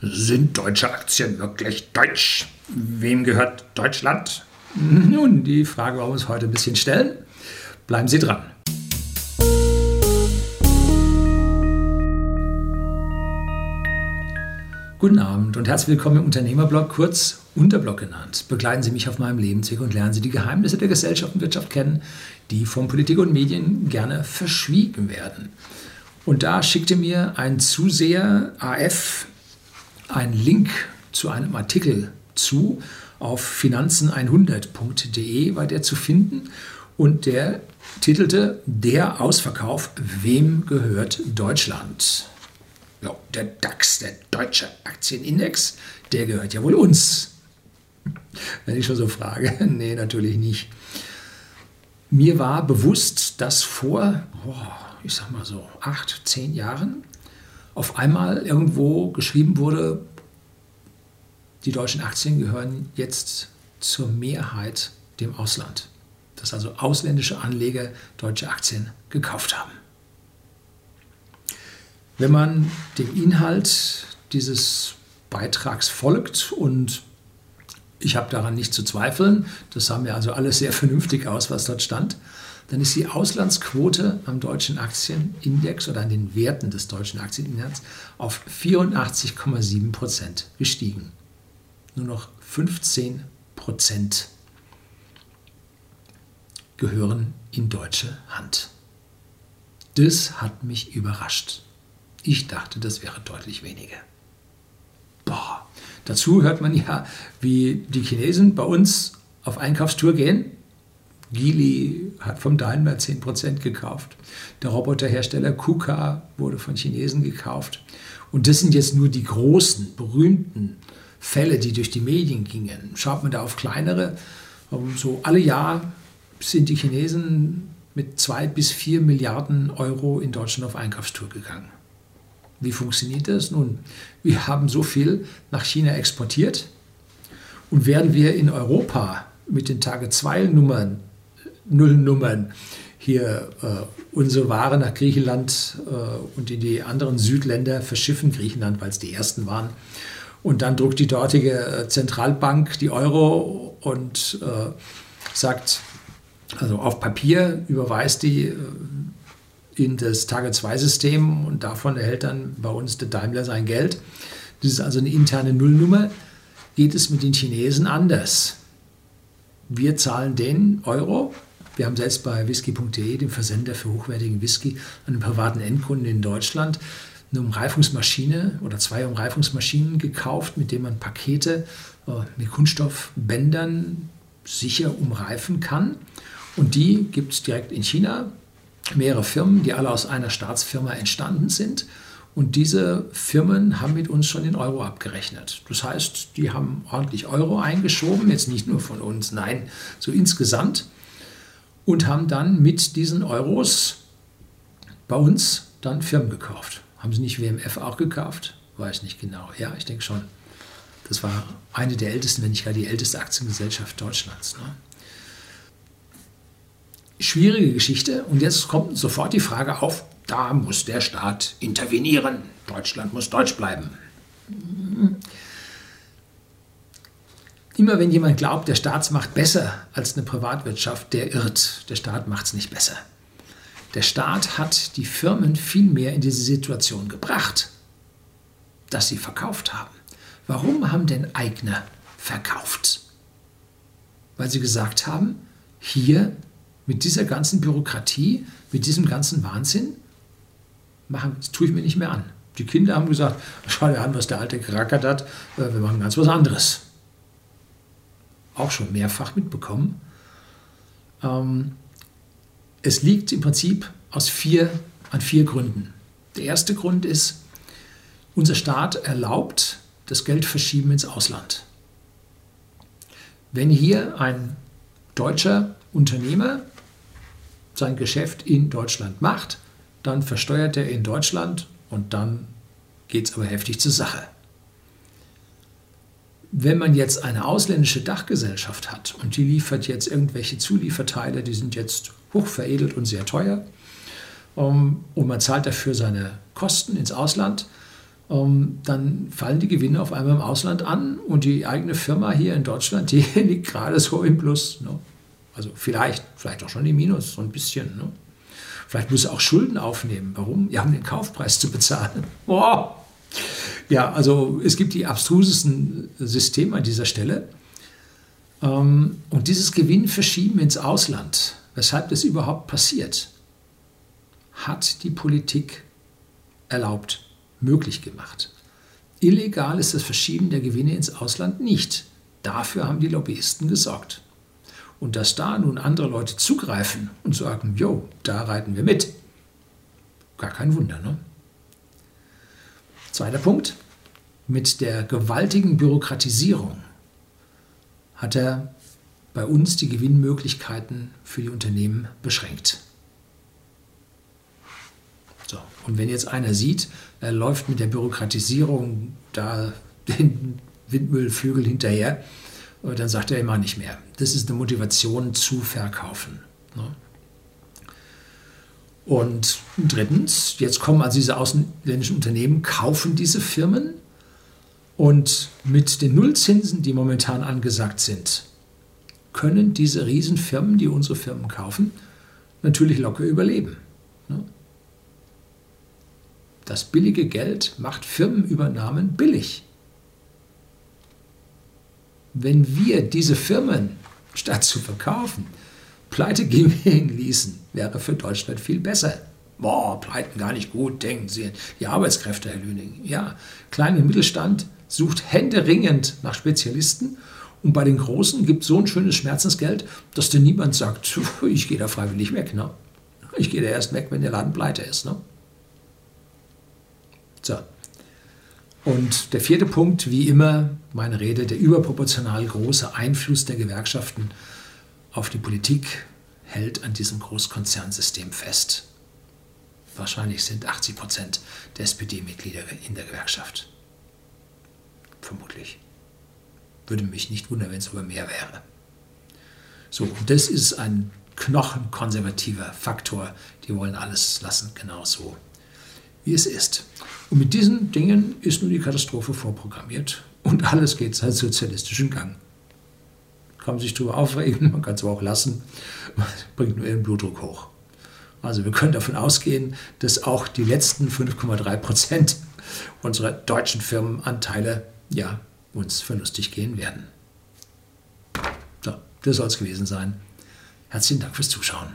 Sind deutsche Aktien wirklich deutsch? Wem gehört Deutschland? Nun, die Frage wollen wir uns heute ein bisschen stellen. Bleiben Sie dran. Guten Abend und herzlich willkommen im Unternehmerblog, kurz Unterblog genannt. Begleiten Sie mich auf meinem Lebensweg und lernen Sie die Geheimnisse der Gesellschaft und Wirtschaft kennen, die von Politik und Medien gerne verschwiegen werden. Und da schickte mir ein Zuseher AF einen Link zu einem Artikel zu. Auf finanzen100.de war der zu finden und der titelte Der Ausverkauf, wem gehört Deutschland? Ja, der DAX, der deutsche Aktienindex, der gehört ja wohl uns. Wenn ich schon so frage, nee, natürlich nicht. Mir war bewusst, dass vor, ich sag mal so, acht, zehn Jahren auf einmal irgendwo geschrieben wurde, die deutschen Aktien gehören jetzt zur Mehrheit dem Ausland. Dass also ausländische Anleger deutsche Aktien gekauft haben. Wenn man dem Inhalt dieses Beitrags folgt und ich habe daran nicht zu zweifeln, das sah mir also alles sehr vernünftig aus, was dort stand, dann ist die Auslandsquote am deutschen Aktienindex oder an den Werten des deutschen Aktienindex auf 84,7 Prozent gestiegen. Nur noch 15 Prozent gehören in deutsche Hand. Das hat mich überrascht. Ich dachte, das wäre deutlich weniger. Boah. Dazu hört man ja, wie die Chinesen bei uns auf Einkaufstour gehen Geely hat vom Daimler 10% gekauft. Der Roboterhersteller KUKA wurde von Chinesen gekauft. Und das sind jetzt nur die großen, berühmten Fälle, die durch die Medien gingen. Schaut man da auf kleinere, so alle Jahr sind die Chinesen mit zwei bis vier Milliarden Euro in Deutschland auf Einkaufstour gegangen. Wie funktioniert das? Nun, wir haben so viel nach China exportiert und werden wir in Europa mit den Tage-2-Nummern Nullnummern hier äh, unsere Ware nach Griechenland äh, und in die anderen Südländer verschiffen, Griechenland, weil es die ersten waren. Und dann druckt die dortige äh, Zentralbank die Euro und äh, sagt, also auf Papier überweist die äh, in das Tage-2-System und davon erhält dann bei uns der Daimler sein Geld. Das ist also eine interne Nullnummer. Geht es mit den Chinesen anders? Wir zahlen den Euro, wir haben selbst bei whisky.de, dem Versender für hochwertigen Whisky, einen privaten Endkunden in Deutschland, eine Umreifungsmaschine oder zwei Umreifungsmaschinen gekauft, mit denen man Pakete äh, mit Kunststoffbändern sicher umreifen kann. Und die gibt es direkt in China. Mehrere Firmen, die alle aus einer Staatsfirma entstanden sind. Und diese Firmen haben mit uns schon den Euro abgerechnet. Das heißt, die haben ordentlich Euro eingeschoben, jetzt nicht nur von uns, nein, so insgesamt und haben dann mit diesen Euros bei uns dann Firmen gekauft. Haben sie nicht WMF auch gekauft? Weiß nicht genau. Ja, ich denke schon. Das war eine der ältesten, wenn nicht gar die älteste Aktiengesellschaft Deutschlands. Ne? Schwierige Geschichte. Und jetzt kommt sofort die Frage auf, da muss der Staat intervenieren. Deutschland muss deutsch bleiben. Immer wenn jemand glaubt, der Staat macht besser als eine Privatwirtschaft, der irrt. Der Staat macht es nicht besser. Der Staat hat die Firmen viel mehr in diese Situation gebracht, dass sie verkauft haben. Warum haben denn Eigner verkauft? Weil sie gesagt haben, hier mit dieser ganzen Bürokratie, mit diesem ganzen Wahnsinn, machen, das tue ich mir nicht mehr an. Die Kinder haben gesagt, schau dir an, was der Alte gerackert hat, äh, wir machen ganz was anderes auch schon mehrfach mitbekommen. Ähm, es liegt im Prinzip aus vier, an vier Gründen. Der erste Grund ist, unser Staat erlaubt das Geldverschieben ins Ausland. Wenn hier ein deutscher Unternehmer sein Geschäft in Deutschland macht, dann versteuert er in Deutschland und dann geht es aber heftig zur Sache. Wenn man jetzt eine ausländische Dachgesellschaft hat und die liefert jetzt irgendwelche Zulieferteile, die sind jetzt hochveredelt und sehr teuer, um, und man zahlt dafür seine Kosten ins Ausland ähm, dann fallen die Gewinne auf einmal im Ausland an und die eigene Firma hier in Deutschland, die liegt gerade so im Plus. Ne? Also vielleicht, vielleicht auch schon im Minus, so ein bisschen. Ne? Vielleicht muss er auch Schulden aufnehmen. Warum? Ja, um den Kaufpreis zu bezahlen. Boah. Ja, also es gibt die abstrusesten Systeme an dieser Stelle. Ähm, und dieses Gewinn verschieben ins Ausland, weshalb das überhaupt passiert, hat die Politik erlaubt, möglich gemacht. Illegal ist das Verschieben der Gewinne ins Ausland nicht. Dafür haben die Lobbyisten gesorgt. Und dass da nun andere Leute zugreifen und sagen, jo, da reiten wir mit, gar kein Wunder. Ne? Zweiter Punkt, mit der gewaltigen Bürokratisierung hat er bei uns die Gewinnmöglichkeiten für die Unternehmen beschränkt. So, und wenn jetzt einer sieht, er läuft mit der Bürokratisierung da den Windmüllflügel hinterher, dann sagt er immer nicht mehr. Das ist eine Motivation zu verkaufen. Ne? Und drittens, jetzt kommen also diese ausländischen Unternehmen, kaufen diese Firmen und mit den Nullzinsen, die momentan angesagt sind, können diese Riesenfirmen, die unsere Firmen kaufen, natürlich locker überleben. Ne? Das billige Geld macht Firmenübernahmen billig wenn wir diese Firmen, statt zu verkaufen, pleite gehen ließen, wäre für Deutschland viel besser. Boah, pleiten gar nicht gut, denken Sie. Die Arbeitskräfte, Herr Lüning. Ja, kleiner Mittelstand sucht händeringend nach Spezialisten und bei den Großen gibt so ein schönes Schmerzensgeld, dass dir niemand sagt, ich gehe da freiwillig weg. Ne? Ich gehe da erst weg, wenn der Laden pleite ist. Ne? So, und der vierte Punkt, wie immer, meine Rede, der überproportional große Einfluss der Gewerkschaften auf die Politik hält an diesem Großkonzernsystem fest. Wahrscheinlich sind 80 Prozent der SPD-Mitglieder in der Gewerkschaft. Vermutlich. Würde mich nicht wundern, wenn es sogar mehr wäre. So, und das ist ein knochenkonservativer Faktor. Die wollen alles lassen, genau so, wie es ist. Und mit diesen Dingen ist nun die Katastrophe vorprogrammiert und alles geht seinen sozialistischen Gang. Kann man sich darüber aufregen, man kann es aber auch lassen, bringt nur ihren Blutdruck hoch. Also wir können davon ausgehen, dass auch die letzten 5,3 Prozent unserer deutschen Firmenanteile ja, uns verlustig gehen werden. So, das soll es gewesen sein. Herzlichen Dank fürs Zuschauen.